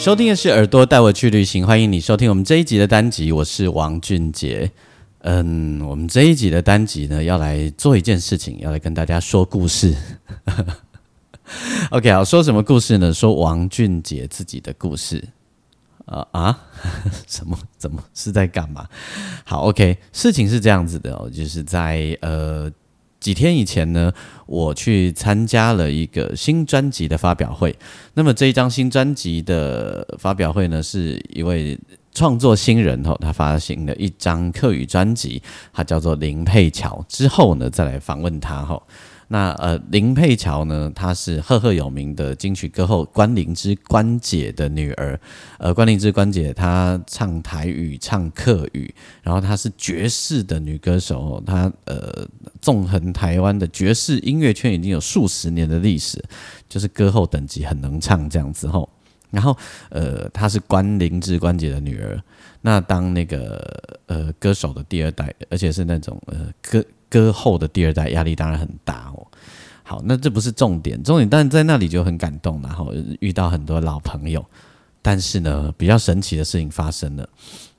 收听的是耳朵带我去旅行，欢迎你收听我们这一集的单集，我是王俊杰。嗯，我们这一集的单集呢，要来做一件事情，要来跟大家说故事。OK，好，说什么故事呢？说王俊杰自己的故事。啊啊，什么？怎么是在干嘛？好，OK，事情是这样子的哦，就是在呃。几天以前呢，我去参加了一个新专辑的发表会。那么这一张新专辑的发表会呢，是一位创作新人哦，他发行了一张客语专辑，他叫做林佩乔。之后呢，再来访问他哈。那呃，林佩乔呢，她是赫赫有名的金曲歌后关灵芝关姐的女儿。呃，关灵芝关姐她唱台语、唱客语，然后她是爵士的女歌手。她呃，纵横台湾的爵士音乐圈已经有数十年的历史，就是歌后等级很能唱这样子吼。然后呃，她是关灵芝关姐的女儿。那当那个呃歌手的第二代，而且是那种呃歌。歌后的第二代压力当然很大哦。好，那这不是重点，重点但在那里就很感动，然后遇到很多老朋友。但是呢，比较神奇的事情发生了，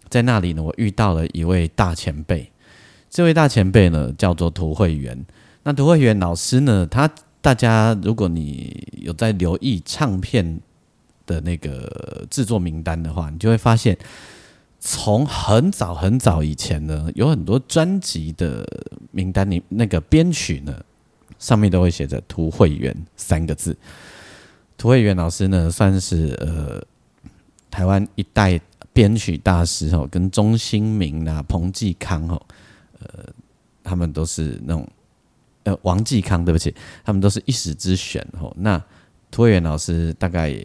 在那里呢，我遇到了一位大前辈。这位大前辈呢，叫做涂慧源。那涂慧源老师呢，他大家如果你有在留意唱片的那个制作名单的话，你就会发现。从很早很早以前呢，有很多专辑的名单里，那个编曲呢，上面都会写着“涂慧源”三个字。涂慧源老师呢，算是呃台湾一代编曲大师哦，跟钟兴民啊、彭继康哦，呃，他们都是那种呃王继康，对不起，他们都是一时之选哦。那涂慧源老师大概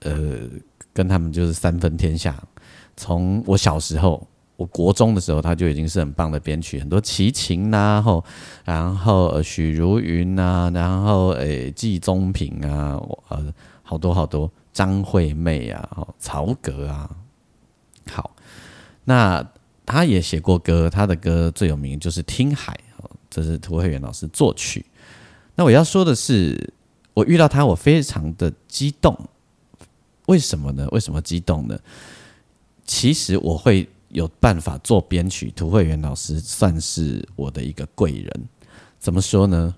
呃跟他们就是三分天下。从我小时候，我国中的时候，他就已经是很棒的编曲，很多齐秦呐，后然后许茹芸呐，然后诶季宗平啊，呃好多好多张惠妹啊，曹格啊，好，那他也写过歌，他的歌最有名就是《听海》，这是涂慧源老师作曲。那我要说的是，我遇到他，我非常的激动，为什么呢？为什么激动呢？其实我会有办法做编曲，涂慧源老师算是我的一个贵人。怎么说呢？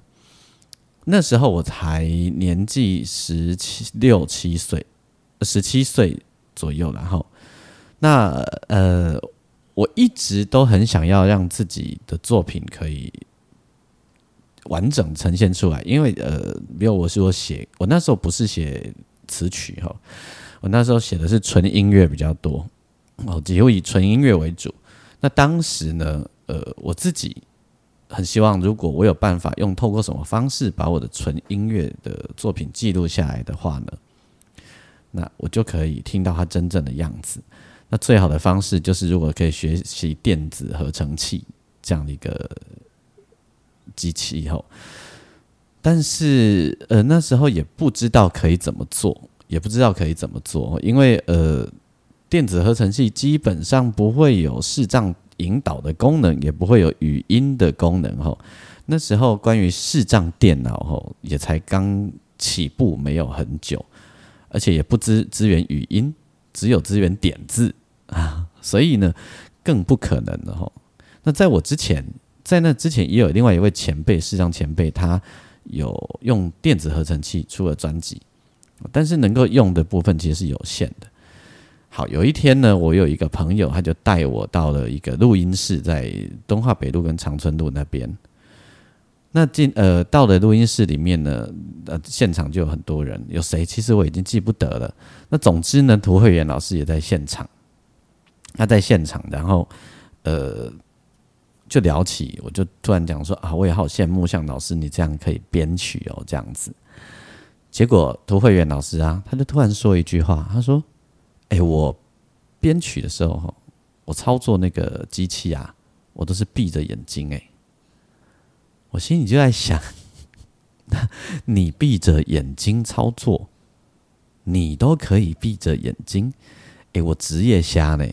那时候我才年纪十七六七岁，十七岁左右，然后那呃，我一直都很想要让自己的作品可以完整呈现出来，因为呃，比如我是我写，我那时候不是写词曲哈，我那时候写的是纯音乐比较多。哦，只有以纯音乐为主。那当时呢，呃，我自己很希望，如果我有办法用透过什么方式把我的纯音乐的作品记录下来的话呢，那我就可以听到它真正的样子。那最好的方式就是，如果可以学习电子合成器这样的一个机器以后，但是呃那时候也不知道可以怎么做，也不知道可以怎么做，因为呃。电子合成器基本上不会有视障引导的功能，也不会有语音的功能。吼，那时候关于视障电脑，吼也才刚起步，没有很久，而且也不支支援语音，只有支援点字啊，所以呢，更不可能了。吼，那在我之前，在那之前也有另外一位前辈，视障前辈，他有用电子合成器出了专辑，但是能够用的部分其实是有限的。好，有一天呢，我有一个朋友，他就带我到了一个录音室，在东华北路跟长春路那边。那进呃到了录音室里面呢，呃现场就有很多人，有谁其实我已经记不得了。那总之呢，涂慧源老师也在现场，他在现场，然后呃就聊起，我就突然讲说啊，我也好羡慕像老师你这样可以编曲哦，这样子。结果涂慧源老师啊，他就突然说一句话，他说：“哎，我编曲的时候，我操作那个机器啊，我都是闭着眼睛。”哎，我心里就在想，你闭着眼睛操作，你都可以闭着眼睛。哎，我职业瞎呢。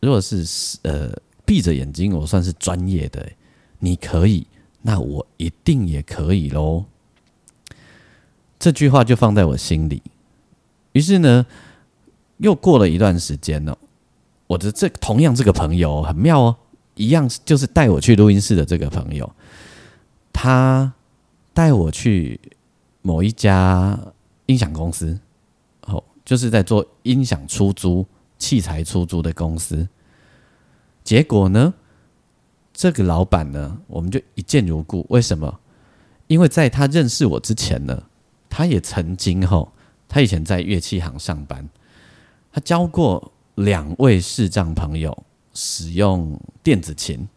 如果是呃闭着眼睛，我算是专业的。你可以，那我一定也可以喽。这句话就放在我心里。于是呢，又过了一段时间了。我的这同样这个朋友很妙哦，一样就是带我去录音室的这个朋友，他带我去某一家音响公司，哦，就是在做音响出租、器材出租的公司。结果呢，这个老板呢，我们就一见如故。为什么？因为在他认识我之前呢。他也曾经吼，他以前在乐器行上班，他教过两位视障朋友使用电子琴。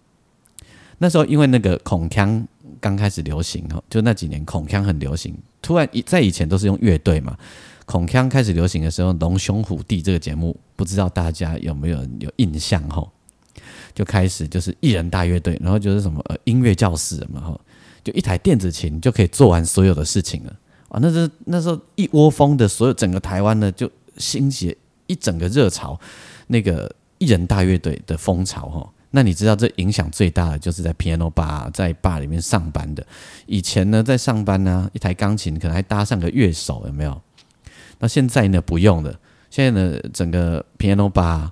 那时候因为那个孔腔刚开始流行哦，就那几年孔腔很流行。突然在以前都是用乐队嘛，孔腔开始流行的时候，《龙兄虎弟》这个节目，不知道大家有没有有印象吼？就开始就是一人大乐队，然后就是什么呃音乐教室嘛吼，就一台电子琴就可以做完所有的事情了。啊，那是那时候一窝蜂的，所有整个台湾呢就兴起一整个热潮，那个一人大乐队的风潮哈。那你知道这影响最大的就是在 piano bar 在 bar 里面上班的。以前呢在上班呢，一台钢琴可能还搭上个乐手，有没有？那现在呢不用了，现在呢整个 piano bar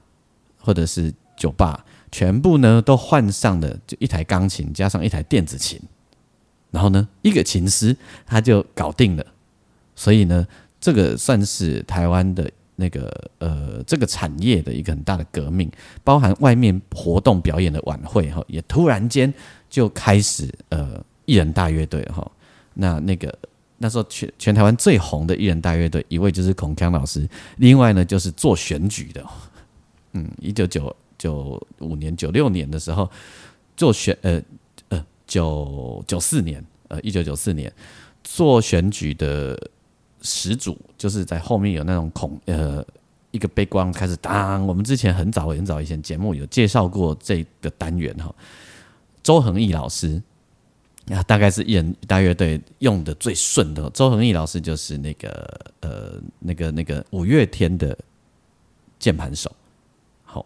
或者是酒吧全部呢都换上的就一台钢琴加上一台电子琴。然后呢，一个琴师他就搞定了，所以呢，这个算是台湾的那个呃这个产业的一个很大的革命，包含外面活动表演的晚会哈，也突然间就开始呃艺人大乐队哈，那那个那时候全全台湾最红的艺人大乐队一位就是孔锵老师，另外呢就是做选举的，嗯，一九九九五年九六年的时候做选呃呃。九九四年，呃，一九九四年做选举的始祖，就是在后面有那种孔，呃，一个背光开始当。我们之前很早很早以前节目有介绍过这个单元哈，周恒毅老师，啊，大概是艺人大乐队用的最顺的。周恒毅老师就是那个呃，那个那个五月天的键盘手。好，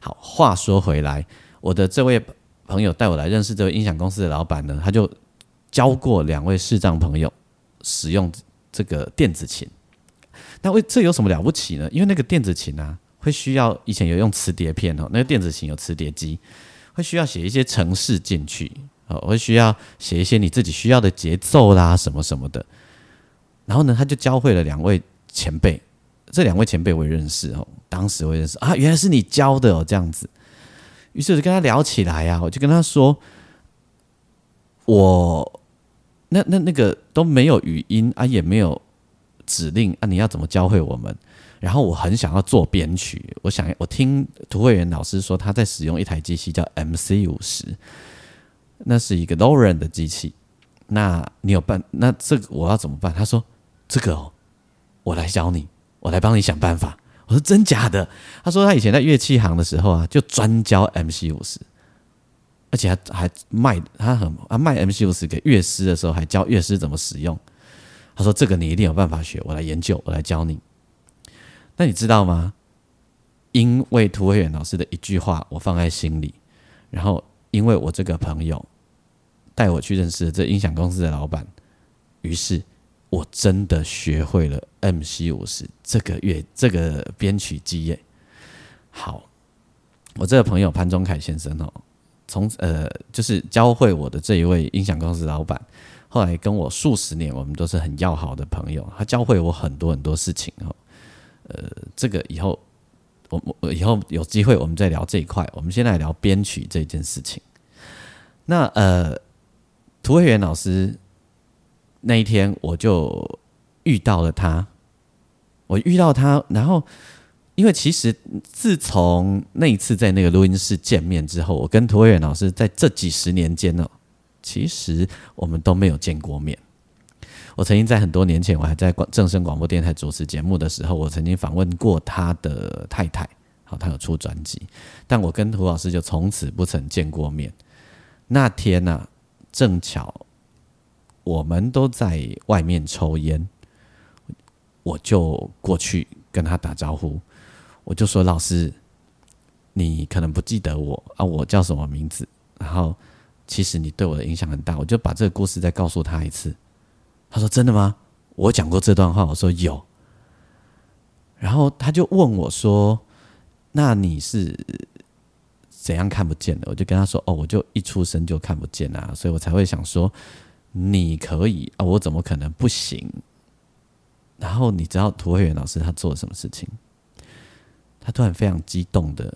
好，话说回来，我的这位。朋友带我来认识这位音响公司的老板呢，他就教过两位视障朋友使用这个电子琴。那为这有什么了不起呢？因为那个电子琴啊，会需要以前有用磁碟片哦，那个电子琴有磁碟机，会需要写一些程式进去哦，会需要写一些你自己需要的节奏啦什么什么的。然后呢，他就教会了两位前辈，这两位前辈我也认识哦，当时我认识啊，原来是你教的哦，这样子。于是我就跟他聊起来呀，我就跟他说：“我那那那个都没有语音啊，也没有指令啊，你要怎么教会我们？然后我很想要做编曲，我想我听涂慧源老师说他在使用一台机器叫 MC 五十，那是一个 l o r e n 的机器。那你有办？那这个我要怎么办？他说：这个哦，我来教你，我来帮你想办法。”我说真假的？他说他以前在乐器行的时候啊，就专教 MC 五十，而且还还卖他很他卖 MC 五十给乐师的时候，还教乐师怎么使用。他说这个你一定有办法学，我来研究，我来教你。那你知道吗？因为涂慧远老师的一句话，我放在心里，然后因为我这个朋友带我去认识这音响公司的老板，于是。我真的学会了 M C 五十这个乐这个编曲机耶。好，我这个朋友潘忠凯先生哦，从呃就是教会我的这一位音响公司老板，后来跟我数十年，我们都是很要好的朋友。他教会我很多很多事情哦。呃，这个以后我我以后有机会我们再聊这一块。我们先来聊编曲这件事情。那呃，涂慧源老师。那一天我就遇到了他，我遇到他，然后因为其实自从那一次在那个录音室见面之后，我跟涂伟远老师在这几十年间呢，其实我们都没有见过面。我曾经在很多年前，我还在广正声广播电台主持节目的时候，我曾经访问过他的太太。好，他有出专辑，但我跟涂老师就从此不曾见过面。那天呢，正巧我们都在外面抽烟，我就过去跟他打招呼，我就说：“老师，你可能不记得我啊，我叫什么名字？然后其实你对我的影响很大。”我就把这个故事再告诉他一次。他说：“真的吗？我讲过这段话。”我说：“有。”然后他就问我说。那你是怎样看不见的？我就跟他说：“哦，我就一出生就看不见啊，所以我才会想说你可以啊，我怎么可能不行？”然后你知道涂慧媛老师他做了什么事情？他突然非常激动的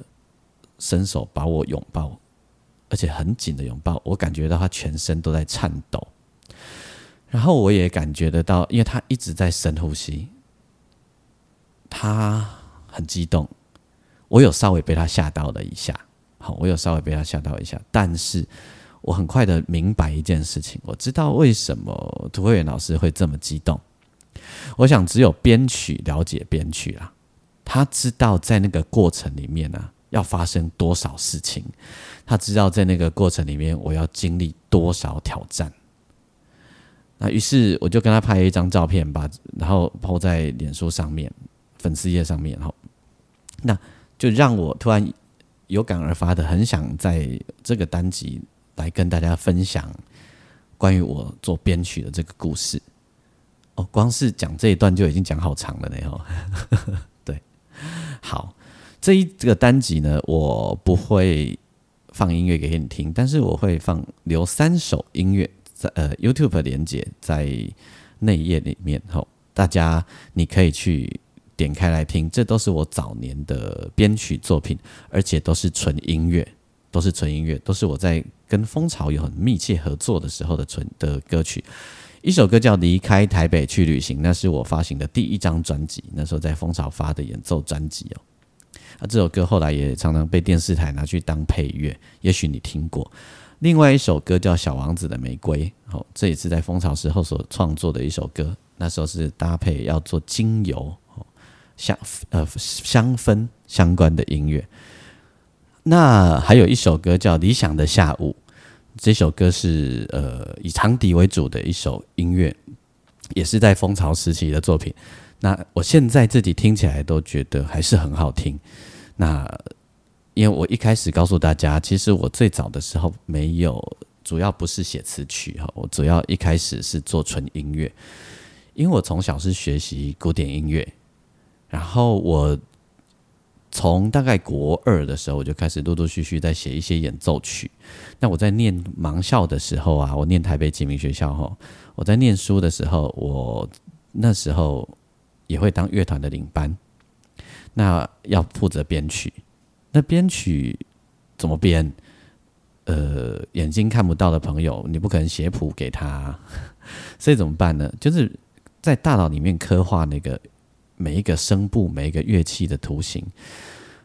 伸手把我拥抱，而且很紧的拥抱，我感觉到他全身都在颤抖。然后我也感觉得到，因为他一直在深呼吸，他很激动。我有稍微被他吓到了一下，好，我有稍微被他吓到一下，但是我很快的明白一件事情，我知道为什么涂慧媛老师会这么激动。我想只有编曲了解编曲啦，他知道在那个过程里面呢要发生多少事情，他知道在那个过程里面我要经历多少挑战。那于是我就跟他拍了一张照片，把然后抛在脸书上面、粉丝页上面，然后那。就让我突然有感而发的，很想在这个单集来跟大家分享关于我做编曲的这个故事。哦，光是讲这一段就已经讲好长了呢。哦，好，这一这个单集呢，我不会放音乐给你听，但是我会放留三首音乐在呃 YouTube 连接在内页里面。吼，大家你可以去。点开来听，这都是我早年的编曲作品，而且都是纯音乐，都是纯音乐，都是我在跟蜂巢有很密切合作的时候的纯的歌曲。一首歌叫《离开台北去旅行》，那是我发行的第一张专辑，那时候在蜂巢发的演奏专辑哦。啊，这首歌后来也常常被电视台拿去当配乐，也许你听过。另外一首歌叫《小王子的玫瑰》，哦，这也是在蜂巢时候所创作的一首歌，那时候是搭配要做精油哦。香呃香氛相关的音乐，那还有一首歌叫《理想的下午》，这首歌是呃以长笛为主的一首音乐，也是在蜂巢时期的作品。那我现在自己听起来都觉得还是很好听。那因为我一开始告诉大家，其实我最早的时候没有，主要不是写词曲哈，我主要一开始是做纯音乐，因为我从小是学习古典音乐。然后我从大概国二的时候，我就开始陆陆续续在写一些演奏曲。那我在念盲校的时候啊，我念台北启明学校哈，我在念书的时候，我那时候也会当乐团的领班，那要负责编曲。那编曲怎么编？呃，眼睛看不到的朋友，你不可能写谱给他，所以怎么办呢？就是在大脑里面刻画那个。每一个声部、每一个乐器的图形，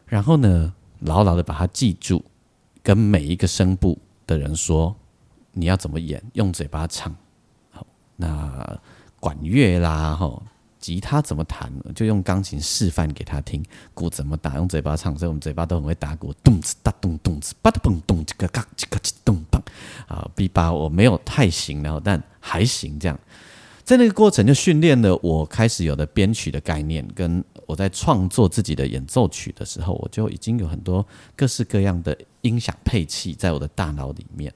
然后呢，牢牢的把它记住，跟每一个声部的人说，你要怎么演，用嘴巴唱。好，那管乐啦，吼，吉他怎么弹，就用钢琴示范给他听。鼓怎么打，用嘴巴唱。所以我们嘴巴都很会打鼓，咚子哒咚咚子，吧哒嘣咚，这个嘎这个咚棒。啊，B 八我没有太行了，但还行这样。在那个过程就训练了我开始有的编曲的概念，跟我在创作自己的演奏曲的时候，我就已经有很多各式各样的音响配器在我的大脑里面。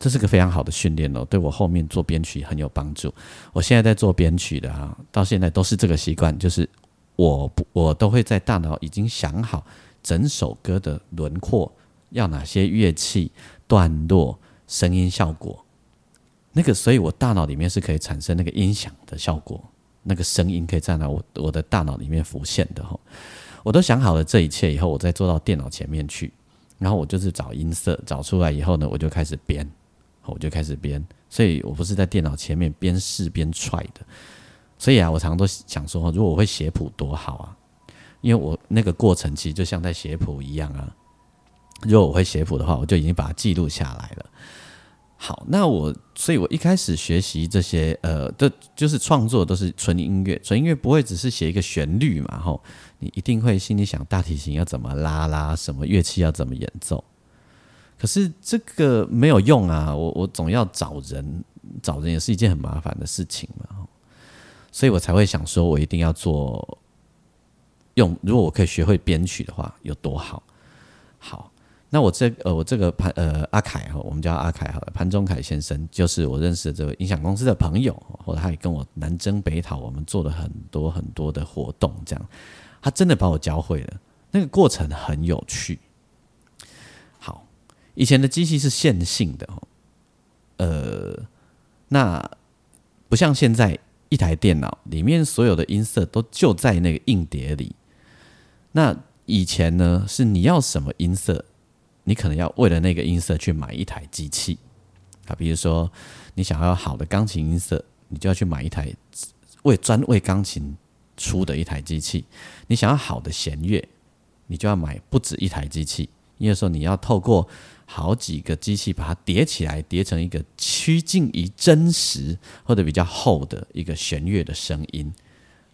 这是个非常好的训练哦，对我后面做编曲很有帮助。我现在在做编曲的啊，到现在都是这个习惯，就是我不我都会在大脑已经想好整首歌的轮廓，要哪些乐器、段落、声音效果。那个，所以我大脑里面是可以产生那个音响的效果，那个声音可以在那我我的大脑里面浮现的哈。我都想好了这一切以后，我再坐到电脑前面去，然后我就是找音色，找出来以后呢，我就开始编，我就开始编。所以我不是在电脑前面边试边踹的。所以啊，我常常都想说，如果我会写谱多好啊，因为我那个过程其实就像在写谱一样啊。如果我会写谱的话，我就已经把它记录下来了。好，那我，所以我一开始学习这些，呃，的，就是创作都是纯音乐，纯音乐不会只是写一个旋律嘛，吼，你一定会心里想大提琴要怎么拉啦，什么乐器要怎么演奏。可是这个没有用啊，我我总要找人，找人也是一件很麻烦的事情嘛，所以我才会想说，我一定要做，用，如果我可以学会编曲的话，有多好，好。那我这呃，我这个潘呃阿凯哈，我们叫阿凯好了，潘中凯先生，就是我认识的这个音响公司的朋友，后来他也跟我南征北讨，我们做了很多很多的活动，这样，他真的把我教会了，那个过程很有趣。好，以前的机器是线性的哦，呃，那不像现在一台电脑里面所有的音色都就在那个硬碟里，那以前呢是你要什么音色？你可能要为了那个音色去买一台机器啊，比如说你想要好的钢琴音色，你就要去买一台为专为钢琴出的一台机器；你想要好的弦乐，你就要买不止一台机器，因为说你要透过好几个机器把它叠起来，叠成一个趋近于真实或者比较厚的一个弦乐的声音，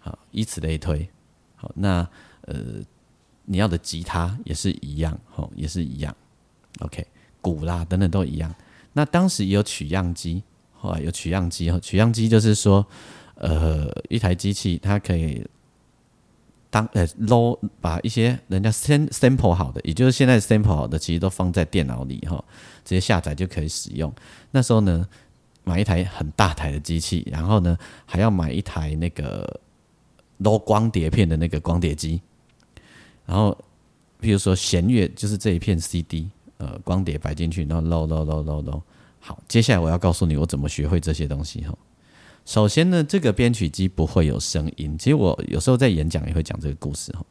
好，以此类推。好，那呃，你要的吉他也是一样，吼，也是一样。OK，鼓啦等等都一样。那当时也有取样机，后来有取样机。取样机就是说，呃，一台机器它可以当呃捞把一些人家先 sample 好的，也就是现在 sample 好的，其实都放在电脑里哈，直接下载就可以使用。那时候呢，买一台很大台的机器，然后呢还要买一台那个捞光碟片的那个光碟机，然后比如说弦乐就是这一片 CD。呃，光碟摆进去，然后漏漏漏漏漏。好，接下来我要告诉你我怎么学会这些东西哈。首先呢，这个编曲机不会有声音。其实我有时候在演讲也会讲这个故事哈。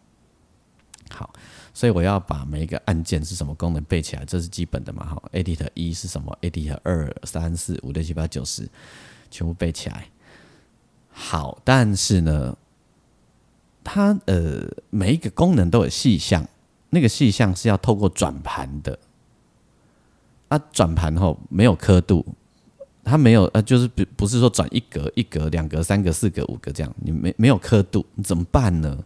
好，所以我要把每一个按键是什么功能背起来，这是基本的嘛哈。Edit 一是什么？Edit 二、三、四、五、六、七、八、九、十，全部背起来。好，但是呢，它呃每一个功能都有细项，那个细项是要透过转盘的。它转盘后没有刻度，它没有呃，就是不不是说转一格一格两格三格四格五格这样，你没没有刻度，你怎么办呢？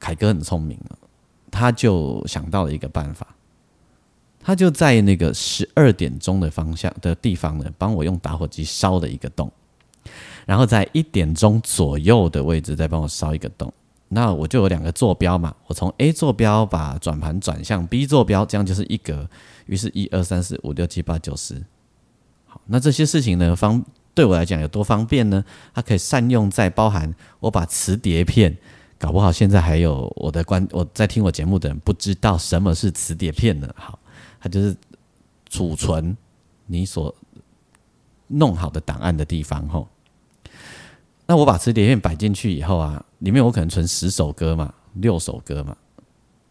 凯哥很聪明啊，他就想到了一个办法，他就在那个十二点钟的方向的地方呢，帮我用打火机烧了一个洞，然后在一点钟左右的位置再帮我烧一个洞。那我就有两个坐标嘛，我从 A 坐标把转盘转向 B 坐标，这样就是一格。于是，一二三四五六七八九十。好，那这些事情呢，方对我来讲有多方便呢？它可以善用在包含我把磁碟片，搞不好现在还有我的观我在听我节目的人不知道什么是磁碟片呢。好，它就是储存你所弄好的档案的地方。吼，那我把磁碟片摆进去以后啊。里面我可能存十首歌嘛，六首歌嘛，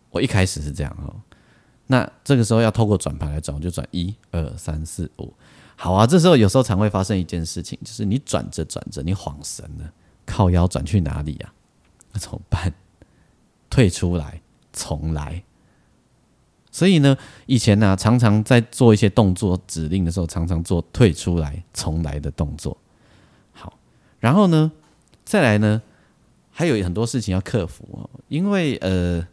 我一开始是这样哦。那这个时候要透过转盘来转，我就转一二三四五。好啊，这时候有时候常会发生一件事情，就是你转着转着，你晃神了，靠腰转去哪里呀？那怎么办？退出来，重来。所以呢，以前呢，常常在做一些动作指令的时候，常常做退出来重来的动作。然后呢，再来呢？还有很多事情要克服哦，因为呃，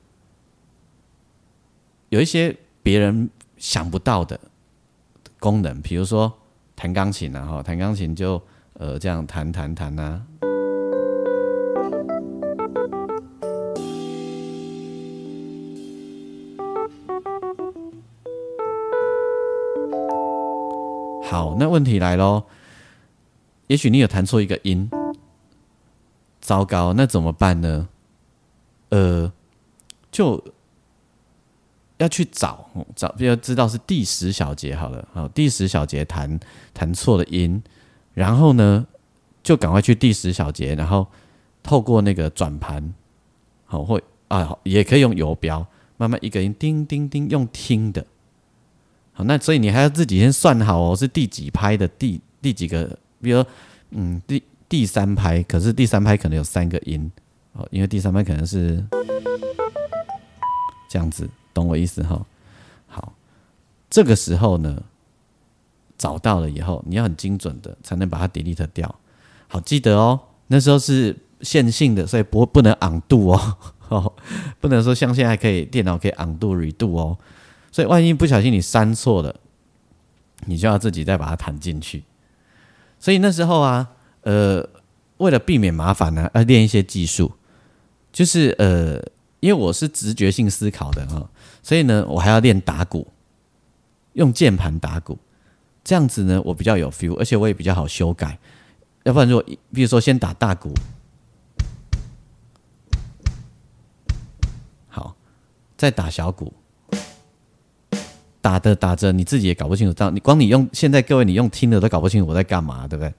有一些别人想不到的功能，比如说弹钢琴啊，哈，弹钢琴就呃这样弹弹弹呐。好，那问题来喽，也许你有弹错一个音。糟糕，那怎么办呢？呃，就要去找找，要知道是第十小节好了。好，第十小节弹弹错了音，然后呢，就赶快去第十小节，然后透过那个转盘，好，会啊，也可以用游标，慢慢一个音叮叮叮，用听的。好，那所以你还要自己先算好哦，是第几拍的第第几个，比如嗯第。第三拍，可是第三拍可能有三个音哦，因为第三拍可能是这样子，懂我意思哈？好，这个时候呢，找到了以后，你要很精准的才能把它 delete 掉。好，记得哦，那时候是线性的，所以不不能 undo 哦，哦，不能说像现在可以电脑可以 undo redo 哦，所以万一不小心你删错了，你就要自己再把它弹进去。所以那时候啊，呃，为了避免麻烦呢，要练一些技术，就是呃，因为我是直觉性思考的哈，所以呢，我还要练打鼓，用键盘打鼓，这样子呢，我比较有 feel，而且我也比较好修改。要不然，如果比如说先打大鼓，好，再打小鼓，打着打着，你自己也搞不清楚。这样，你光你用现在各位你用听的都搞不清楚我在干嘛，对不对？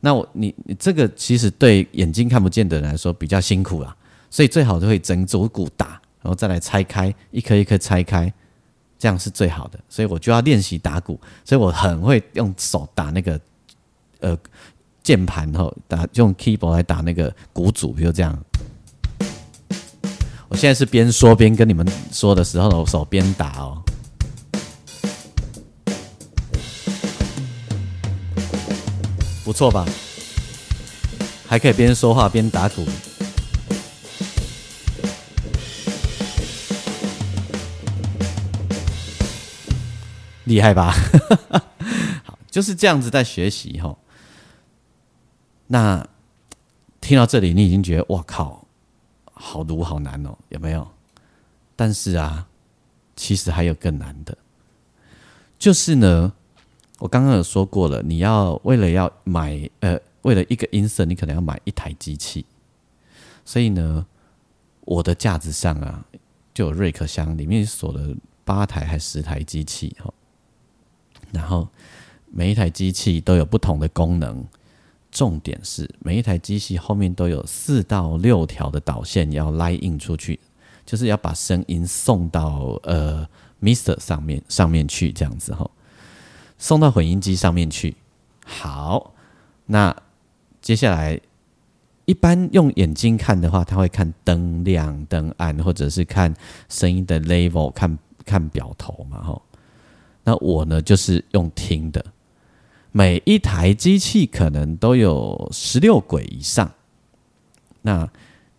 那我你你这个其实对眼睛看不见的人来说比较辛苦啦，所以最好就会整组鼓打，然后再来拆开一颗一颗拆开，这样是最好的。所以我就要练习打鼓，所以我很会用手打那个呃。键盘后打用 keyboard 来打那个鼓组，比如这样。我现在是边说边跟你们说的时候，我手边打哦，不错吧？还可以边说话边打鼓，厉害吧？好，就是这样子在学习哈。那听到这里，你已经觉得哇靠，好读好难哦，有没有？但是啊，其实还有更难的，就是呢，我刚刚有说过了，你要为了要买呃，为了一个音色，你可能要买一台机器，所以呢，我的架子上啊，就有瑞克箱，里面锁了八台还十台机器哈，然后每一台机器都有不同的功能。重点是每一台机器后面都有四到六条的导线要拉印出去，就是要把声音送到呃 Mister 上面上面去，这样子哈，送到混音机上面去。好，那接下来一般用眼睛看的话，他会看灯亮灯暗，或者是看声音的 level，看看表头嘛吼。那我呢，就是用听的。每一台机器可能都有十六轨以上，那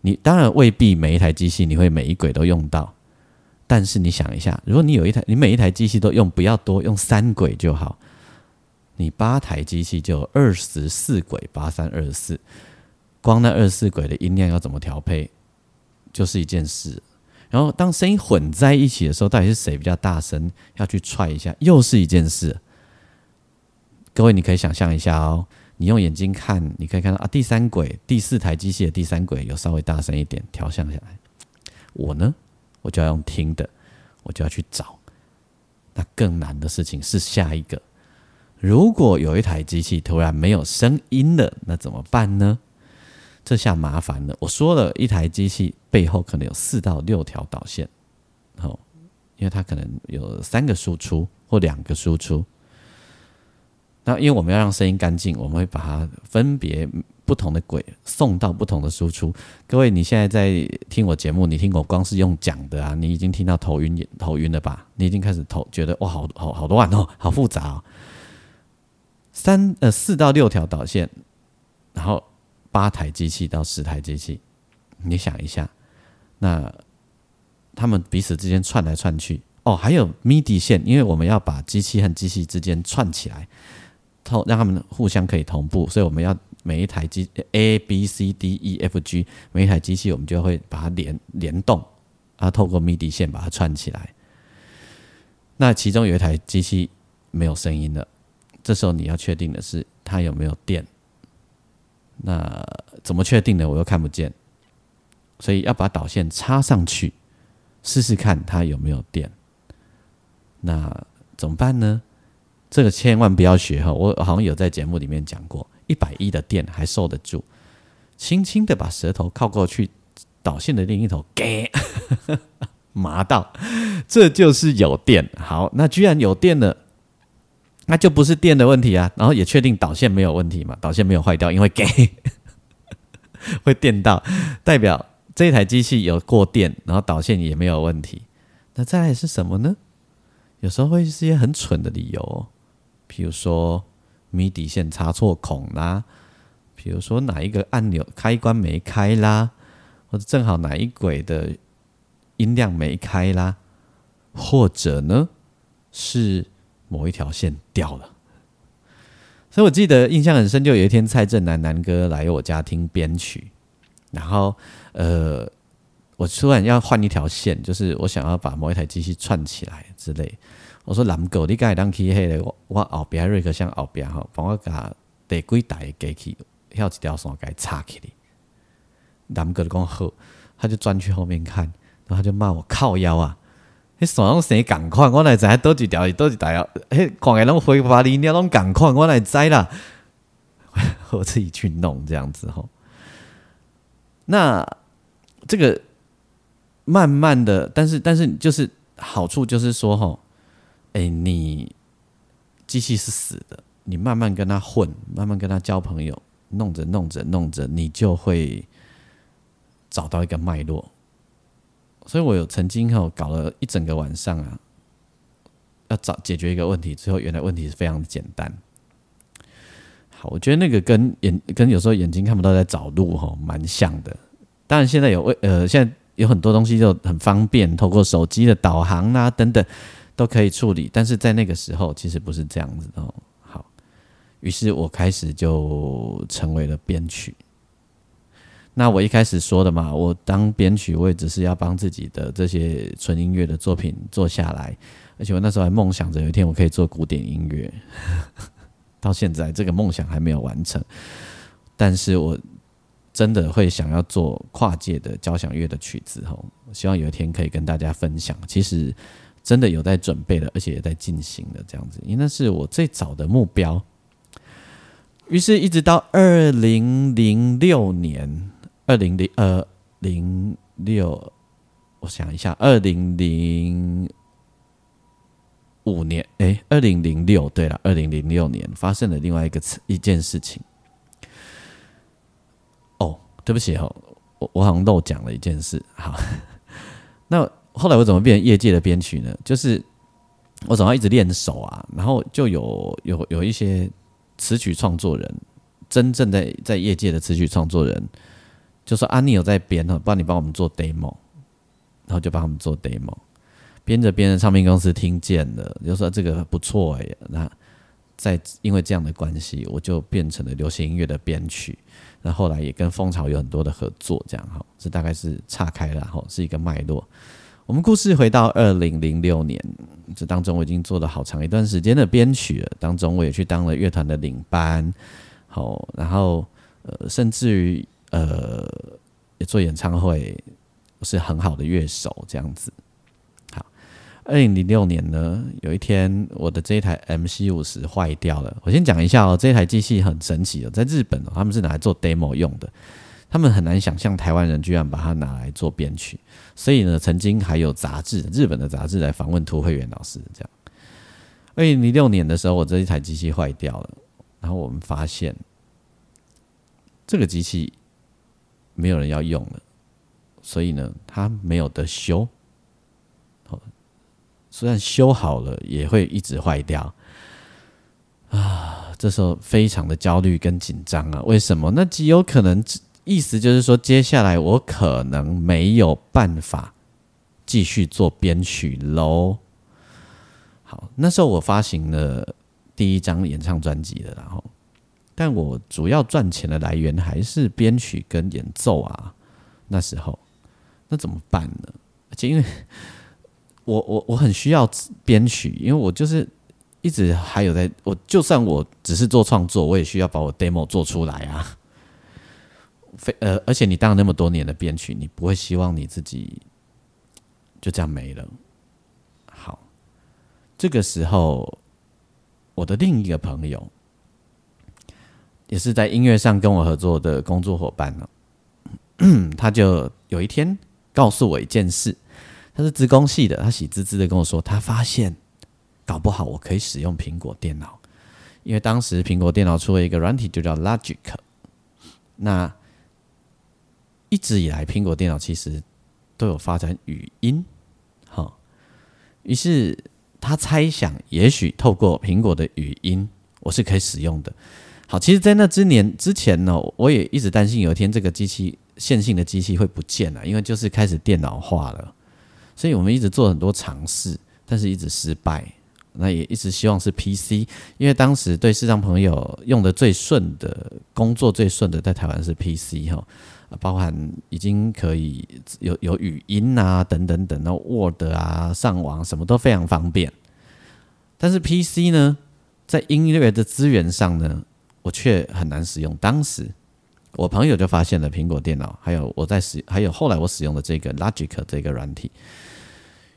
你当然未必每一台机器你会每一轨都用到，但是你想一下，如果你有一台，你每一台机器都用不要多，用三轨就好，你八台机器就二十四轨，八三二十四，光那二十四轨的音量要怎么调配，就是一件事。然后当声音混在一起的时候，到底是谁比较大声，要去踹一下，又是一件事。各位，你可以想象一下哦，你用眼睛看，你可以看到啊，第三轨第四台机器的第三轨有稍微大声一点，调向下来。我呢，我就要用听的，我就要去找。那更难的事情是下一个，如果有一台机器突然没有声音了，那怎么办呢？这下麻烦了。我说了一台机器背后可能有四到六条导线，哦，因为它可能有三个输出或两个输出。那因为我们要让声音干净，我们会把它分别不同的轨送到不同的输出。各位，你现在在听我节目，你听我光是用讲的啊，你已经听到头晕头晕了吧？你已经开始头觉得哇，好好好乱哦，好复杂哦。三呃四到六条导线，然后八台机器到十台机器，你想一下，那他们彼此之间串来串去哦，还有 MIDI 线，因为我们要把机器和机器之间串起来。同让他们互相可以同步，所以我们要每一台机 A B C D E F G 每一台机器，我们就会把它连联动，啊，透过 MIDI 线把它串起来。那其中有一台机器没有声音了，这时候你要确定的是它有没有电。那怎么确定呢？我又看不见，所以要把导线插上去试试看它有没有电。那怎么办呢？这个千万不要学哈！我好像有在节目里面讲过，一百一的电还受得住，轻轻的把舌头靠过去，导线的另一头给 麻到，这就是有电。好，那居然有电了，那就不是电的问题啊。然后也确定导线没有问题嘛，导线没有坏掉，因为给 会电到，代表这台机器有过电，然后导线也没有问题。那再来是什么呢？有时候会是一些很蠢的理由。譬如说米底线插错孔啦，比如说哪一个按钮开关没开啦，或者正好哪一轨的音量没开啦，或者呢是某一条线掉了。所以我记得印象很深，就有一天蔡振南南哥来我家听编曲，然后呃，我突然要换一条线，就是我想要把某一台机器串起来之类。我说蓝狗，你刚才当去迄个，我我后边瑞克像后边吼，帮我甲第几台机器，遐一条线伊插起哩。蓝狗就讲好，他就钻去后面看，然后他就骂我靠腰啊！你线拢生共款，我来知倒一条是倒一台啊！迄看起拢回发你你拢共款，我来知啦。我自己去弄这样子吼。那这个慢慢的，但是但是就是好处就是说吼。哎，你机器是死的，你慢慢跟他混，慢慢跟他交朋友，弄着弄着弄着，你就会找到一个脉络。所以我有曾经哈搞了一整个晚上啊，要找解决一个问题，最后原来问题是非常的简单。好，我觉得那个跟眼跟有时候眼睛看不到在找路哈，蛮像的。当然现在有为呃，现在有很多东西就很方便，透过手机的导航啊等等。都可以处理，但是在那个时候其实不是这样子哦。好，于是我开始就成为了编曲。那我一开始说的嘛，我当编曲，我也只是要帮自己的这些纯音乐的作品做下来，而且我那时候还梦想着有一天我可以做古典音乐。到现在这个梦想还没有完成，但是我真的会想要做跨界的交响乐的曲子哦，希望有一天可以跟大家分享。其实。真的有在准备的，而且也在进行的这样子，因为那是我最早的目标。于是，一直到二零零六年，二零零呃零六，我想一下，二零零五年，哎，二零零六，对了，二零零六年发生了另外一个一件事情。哦，对不起哦，我我好像漏讲了一件事。好，那。后来我怎么变业界的编曲呢？就是我总要一直练手啊，然后就有有有一些词曲创作人，真正在在业界的词曲创作人，就说啊，你有在编哦，不然你帮我们做 demo，然后就帮他们做 demo，编着编着，唱片公司听见了，就说这个不错哎，那在因为这样的关系，我就变成了流行音乐的编曲，那后来也跟蜂巢有很多的合作，这样哈，这大概是岔开了哈，是一个脉络。我们故事回到二零零六年，这当中我已经做了好长一段时间的编曲了。当中我也去当了乐团的领班，好，然后呃，甚至于呃，也做演唱会，是很好的乐手这样子。好，二零零六年呢，有一天我的这一台 M C 五十坏掉了。我先讲一下哦，这台机器很神奇哦，在日本哦，他们是拿来做 demo 用的。他们很难想象台湾人居然把它拿来做编曲，所以呢，曾经还有杂志，日本的杂志来访问涂慧源老师，这样。二零零六年的时候，我这一台机器坏掉了，然后我们发现这个机器没有人要用了，所以呢，它没有得修。虽然修好了，也会一直坏掉。啊，这时候非常的焦虑跟紧张啊！为什么？那极有可能。意思就是说，接下来我可能没有办法继续做编曲喽。好，那时候我发行了第一张演唱专辑的，然后，但我主要赚钱的来源还是编曲跟演奏啊。那时候，那怎么办呢？而且因为我我我很需要编曲，因为我就是一直还有在，我就算我只是做创作，我也需要把我 demo 做出来啊。非呃，而且你当了那么多年的编曲，你不会希望你自己就这样没了。好，这个时候，我的另一个朋友，也是在音乐上跟我合作的工作伙伴呢，他就有一天告诉我一件事，他是资工系的，他喜滋滋的跟我说，他发现搞不好我可以使用苹果电脑，因为当时苹果电脑出了一个软体，就叫 Logic，那。一直以来，苹果电脑其实都有发展语音，哈，于是他猜想，也许透过苹果的语音，我是可以使用的。好，其实，在那之年之前呢，我也一直担心有一天这个机器线性的机器会不见了，因为就是开始电脑化了，所以我们一直做很多尝试，但是一直失败。那也一直希望是 PC，因为当时对视障朋友用的最顺的工作最顺的在台湾是 PC 哈，包含已经可以有有语音啊等等等，然后 Word 啊上网什么都非常方便。但是 PC 呢，在音乐的资源上呢，我却很难使用。当时我朋友就发现了苹果电脑，还有我在使，还有后来我使用的这个 Logic 这个软体。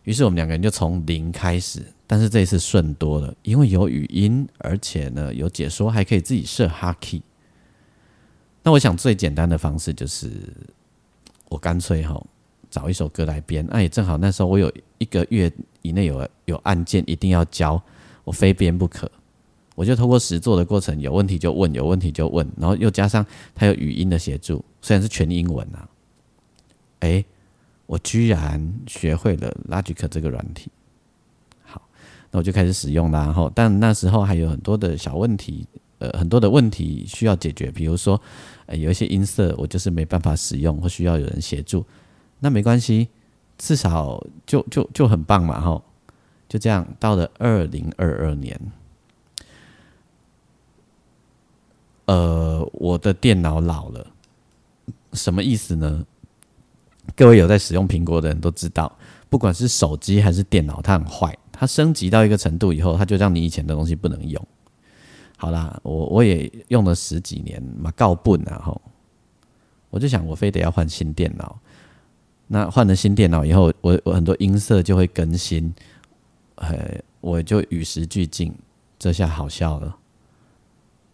于是我们两个人就从零开始，但是这一次顺多了，因为有语音，而且呢有解说，还可以自己设 h key。那我想最简单的方式就是，我干脆哈找一首歌来编。那也正好那时候我有一个月以内有有案件一定要交，我非编不可。我就透过实做的过程，有问题就问，有问题就问，然后又加上它有语音的协助，虽然是全英文啊，哎。我居然学会了 Logic 这个软体，好，那我就开始使用然后，但那时候还有很多的小问题，呃，很多的问题需要解决，比如说，呃，有一些音色我就是没办法使用，或需要有人协助。那没关系，至少就就就很棒嘛，哈。就这样，到了二零二二年，呃，我的电脑老了，什么意思呢？各位有在使用苹果的人都知道，不管是手机还是电脑，它很坏。它升级到一个程度以后，它就让你以前的东西不能用。好啦，我我也用了十几年嘛，告笨啊吼！我就想，我非得要换新电脑。那换了新电脑以后，我我很多音色就会更新，呃，我就与时俱进。这下好笑了，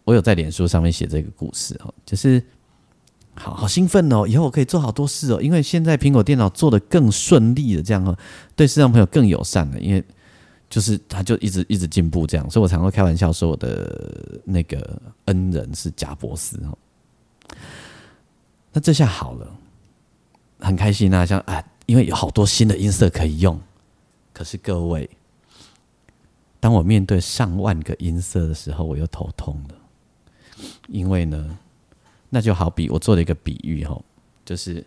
我有在脸书上面写这个故事哦，就是。好好兴奋哦！以后我可以做好多事哦，因为现在苹果电脑做的更顺利了，这样哦，对市场朋友更友善了。因为就是他就一直一直进步这样，所以我常会开玩笑说我的那个恩人是贾博士哦。那这下好了，很开心啊！像啊，因为有好多新的音色可以用。可是各位，当我面对上万个音色的时候，我又头痛了，因为呢。那就好比我做了一个比喻吼，就是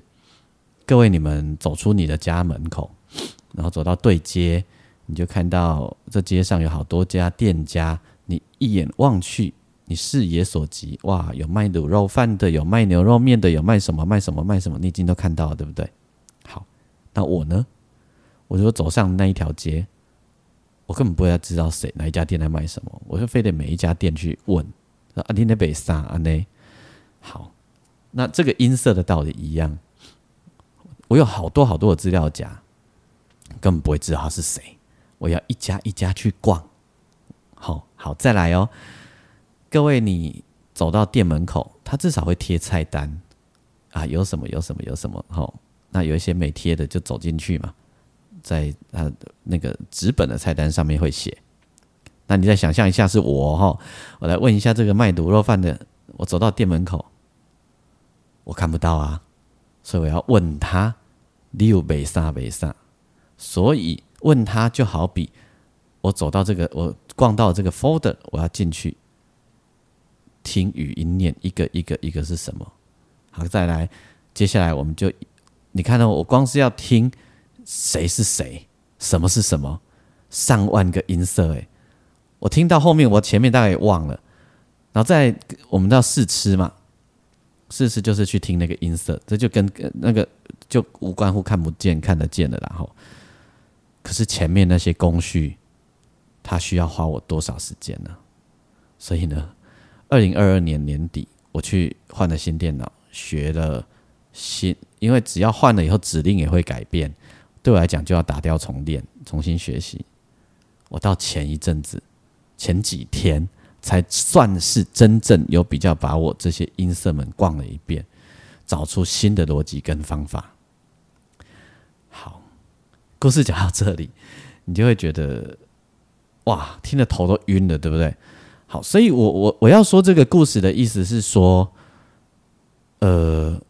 各位你们走出你的家门口，然后走到对街，你就看到这街上有好多家店家，你一眼望去，你视野所及，哇，有卖卤肉饭的，有卖牛肉面的，有卖什么卖什么卖什么，你已经都看到了，对不对？好，那我呢？我就走上那一条街，我根本不会知道谁哪一家店在卖什么，我就非得每一家店去问，啊，你那北啥啊？那？好，那这个音色的道理一样。我有好多好多的资料夹，根本不会知道他是谁。我要一家一家去逛。好好再来哦，各位，你走到店门口，他至少会贴菜单啊，有什么有什么有什么。好，那有一些没贴的就走进去嘛，在他那个纸本的菜单上面会写。那你再想象一下，是我哈，我来问一下这个卖卤肉饭的。我走到店门口，我看不到啊，所以我要问他六北三北三，所以问他就好比我走到这个，我逛到这个 folder，我要进去听语音念一个一个一个是什么？好，再来，接下来我们就你看到我光是要听谁是谁，什么是什么，上万个音色诶，我听到后面，我前面大概也忘了。然后再我们要试吃嘛，试吃就是去听那个音色，这就跟那个就无关乎看不见看得见的，然后，可是前面那些工序，它需要花我多少时间呢？所以呢，二零二二年年底我去换了新电脑，学了新，因为只要换了以后指令也会改变，对我来讲就要打掉重练，重新学习。我到前一阵子，前几天。才算是真正有比较把我这些音色们逛了一遍，找出新的逻辑跟方法。故事讲到这里，你就会觉得哇，听得头都晕了，对不对？好，所以我我我要说这个故事的意思是说，呃，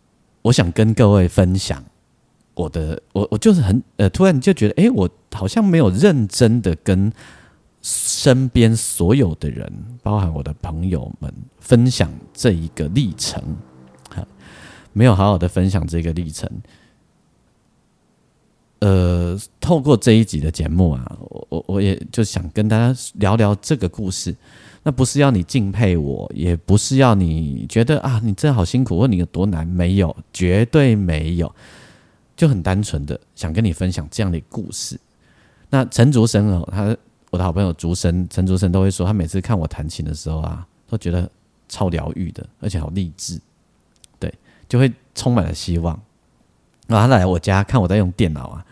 我想跟各位分享，我的我我就是很呃，突然就觉得，哎，我好像没有认真的跟身边所有的人，包含我的朋友们，分享这一个历程，没有好好的分享这个历程。呃，透过这一集的节目啊，我我我也就想跟大家聊聊这个故事。那不是要你敬佩我，也不是要你觉得啊，你这好辛苦，问你有多难？没有，绝对没有，就很单纯的想跟你分享这样的故事。那陈竹生哦，他我的好朋友竹生，陈竹生都会说，他每次看我弹琴的时候啊，都觉得超疗愈的，而且好励志，对，就会充满了希望。然后他来我家看我在用电脑啊。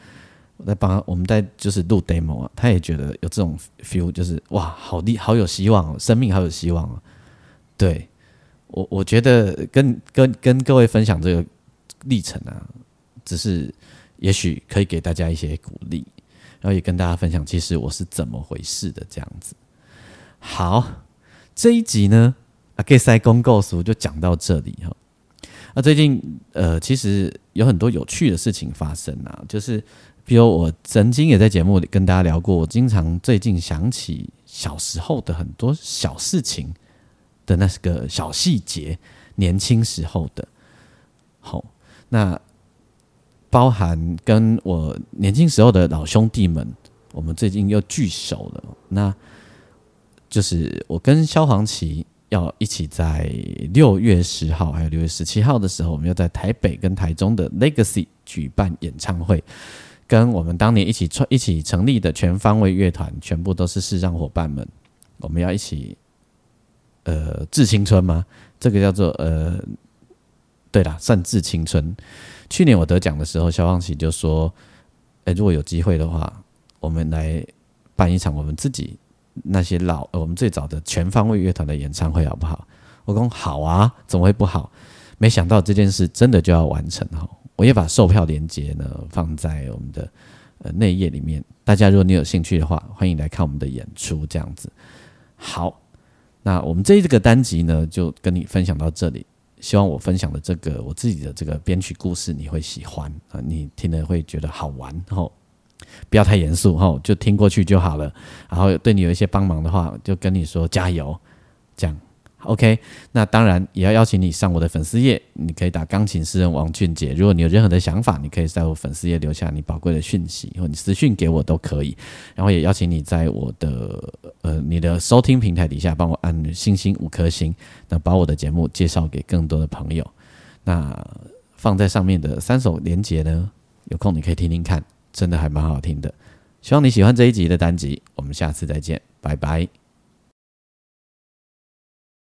我在帮我们在就是录 demo 啊，他也觉得有这种 feel，就是哇，好厉，好有希望哦，生命好有希望哦。对我，我觉得跟跟跟各位分享这个历程啊，只是也许可以给大家一些鼓励，然后也跟大家分享，其实我是怎么回事的这样子。好，这一集呢，啊，给塞公告书就讲到这里哈。那最近呃，其实有很多有趣的事情发生啊，就是。比如我曾经也在节目里跟大家聊过，我经常最近想起小时候的很多小事情的那个小细节，年轻时候的。好，那包含跟我年轻时候的老兄弟们，我们最近又聚首了。那就是我跟萧煌奇要一起在六月十号还有六月十七号的时候，我们要在台北跟台中的 Legacy 举办演唱会。跟我们当年一起创、一起成立的全方位乐团，全部都是视障伙伴们。我们要一起，呃，致青春吗？这个叫做呃，对啦，算致青春。去年我得奖的时候，肖望奇就说：“哎，如果有机会的话，我们来办一场我们自己那些老、呃我们最早的全方位乐团的演唱会，好不好？”我讲好啊，怎么会不好？没想到这件事真的就要完成哦。我也把售票链接呢放在我们的呃内页里面，大家如果你有兴趣的话，欢迎来看我们的演出。这样子，好，那我们这一个单集呢就跟你分享到这里。希望我分享的这个我自己的这个编曲故事你会喜欢啊，你听了会觉得好玩，然后不要太严肃哈，就听过去就好了。然后对你有一些帮忙的话，就跟你说加油，这样。OK，那当然也要邀请你上我的粉丝页，你可以打钢琴诗人王俊杰。如果你有任何的想法，你可以在我粉丝页留下你宝贵的讯息，或你私讯给我都可以。然后也邀请你在我的呃你的收听平台底下帮我按星星五颗星，那把我的节目介绍给更多的朋友。那放在上面的三首连结呢，有空你可以听听看，真的还蛮好听的。希望你喜欢这一集的单集，我们下次再见，拜拜。